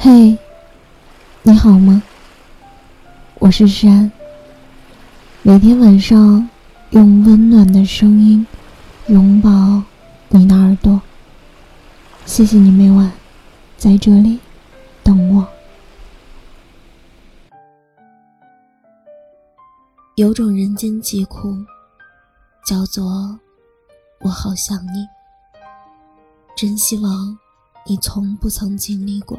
嘿，你好吗？我是山。每天晚上用温暖的声音拥抱你的耳朵。谢谢你每晚在这里等我。有种人间疾苦，叫做我好想你。真希望你从不曾经历过。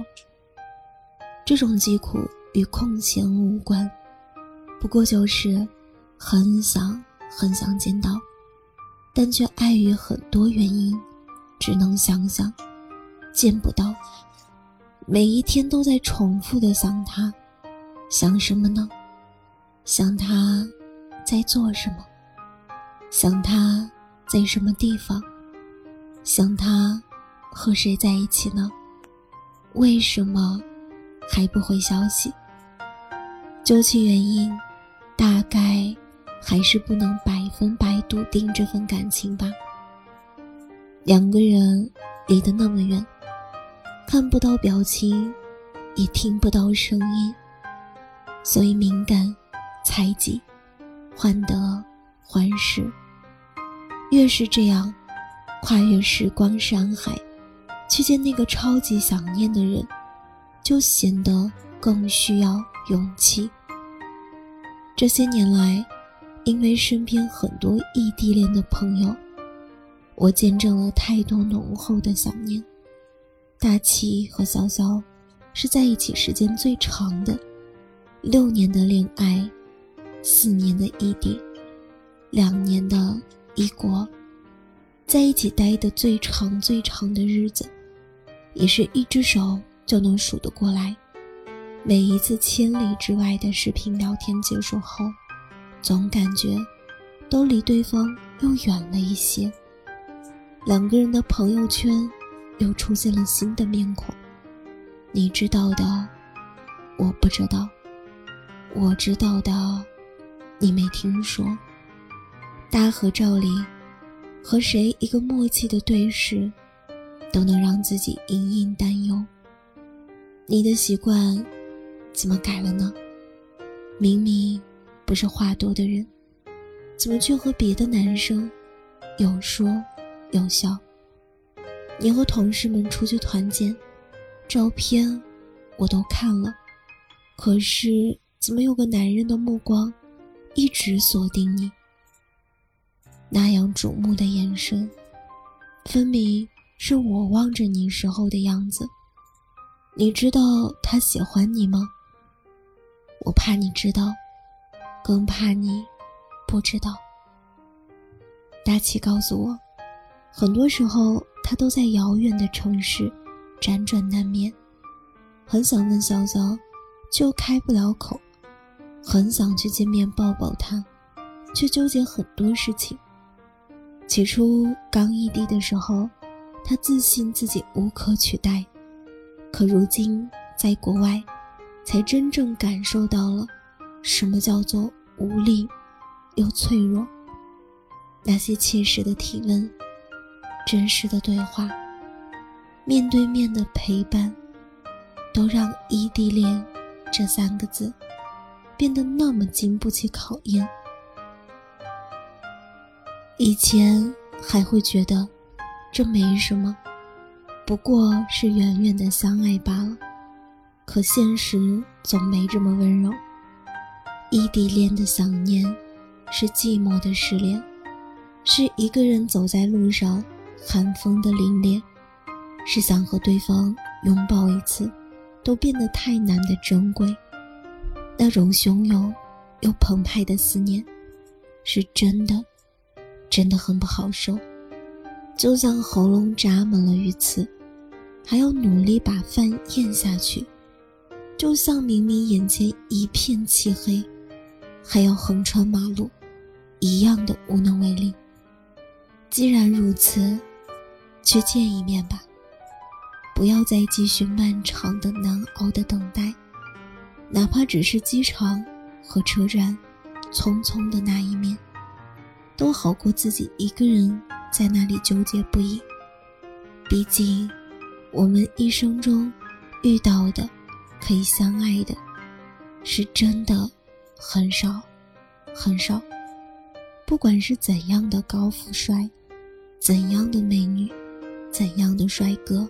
这种疾苦与空闲无关，不过就是很想很想见到，但却碍于很多原因，只能想想，见不到。每一天都在重复的想他，想什么呢？想他在做什么？想他在什么地方？想他。和谁在一起呢？为什么还不回消息？究其原因，大概还是不能百分百笃定这份感情吧。两个人离得那么远，看不到表情，也听不到声音，所以敏感、猜忌、患得患失。越是这样，跨越时光山海。去见那个超级想念的人，就显得更需要勇气。这些年来，因为身边很多异地恋的朋友，我见证了太多浓厚的想念。大齐和潇潇是在一起时间最长的，六年的恋爱，四年的异地，两年的异国，在一起待的最长最长的日子。也是一只手就能数得过来。每一次千里之外的视频聊天结束后，总感觉都离对方又远了一些。两个人的朋友圈又出现了新的面孔，你知道的，我不知道；我知道的，你没听说。大合照里，和谁一个默契的对视。都能让自己隐隐担忧。你的习惯怎么改了呢？明明不是话多的人，怎么却和别的男生有说有笑？你和同事们出去团建，照片我都看了，可是怎么有个男人的目光一直锁定你？那样瞩目的眼神，分明。是我望着你时候的样子，你知道他喜欢你吗？我怕你知道，更怕你不知道。大齐告诉我，很多时候他都在遥远的城市辗转难眠，很想问潇潇，就开不了口；很想去见面抱抱他，却纠结很多事情。起初刚异地的时候。他自信自己无可取代，可如今在国外，才真正感受到了什么叫做无力又脆弱。那些切实的提问、真实的对话、面对面的陪伴，都让异地恋这三个字变得那么经不起考验。以前还会觉得。这没什么，不过是远远的相爱罢了。可现实总没这么温柔。异地恋的想念，是寂寞的失恋，是一个人走在路上，寒风的凛冽，是想和对方拥抱一次，都变得太难的珍贵。那种汹涌又澎湃的思念，是真的，真的很不好受。就像喉咙扎满了鱼刺，还要努力把饭咽下去；就像明明眼前一片漆黑，还要横穿马路，一样的无能为力。既然如此，去见一面吧，不要再继续漫长的难熬的等待，哪怕只是机场和车站匆匆的那一面，都好过自己一个人。在那里纠结不已。毕竟，我们一生中遇到的可以相爱的，是真的很少，很少。不管是怎样的高富帅，怎样的美女，怎样的帅哥，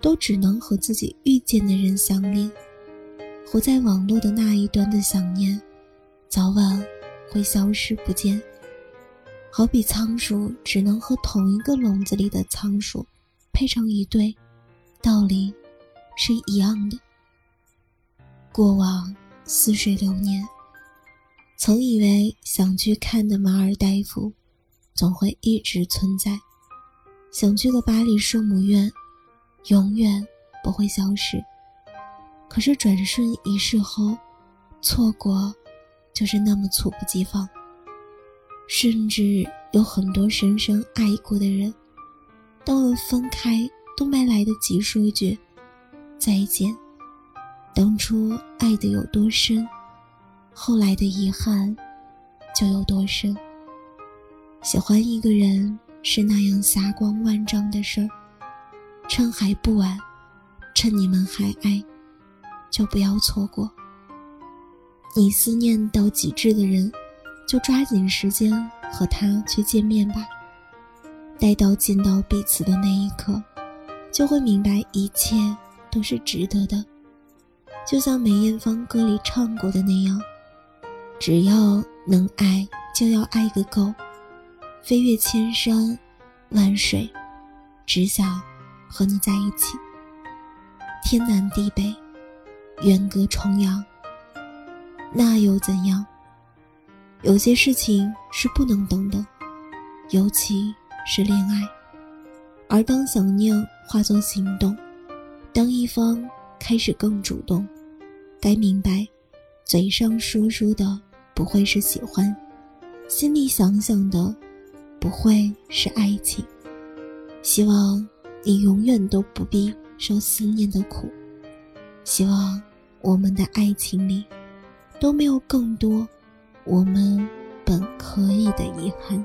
都只能和自己遇见的人相恋。活在网络的那一端的想念，早晚会消失不见。好比仓鼠只能和同一个笼子里的仓鼠配成一对，道理是一样的。过往似水流年，曾以为想去看的马尔代夫总会一直存在，想去的巴黎圣母院永远不会消失。可是转瞬一逝后，错过就是那么猝不及防。甚至有很多深深爱过的人，到了分开都没来得及说一句再见。当初爱的有多深，后来的遗憾就有多深。喜欢一个人是那样霞光万丈的事儿，趁还不晚，趁你们还爱，就不要错过。你思念到极致的人。就抓紧时间和他去见面吧。待到见到彼此的那一刻，就会明白一切都是值得的。就像梅艳芳歌里唱过的那样：“只要能爱，就要爱个够，飞越千山万水，只想和你在一起。天南地北，远隔重洋，那又怎样？”有些事情是不能等的，尤其是恋爱。而当想念化作行动，当一方开始更主动，该明白，嘴上说说的不会是喜欢，心里想想的不会是爱情。希望你永远都不必受思念的苦，希望我们的爱情里都没有更多。我们本可以的遗憾。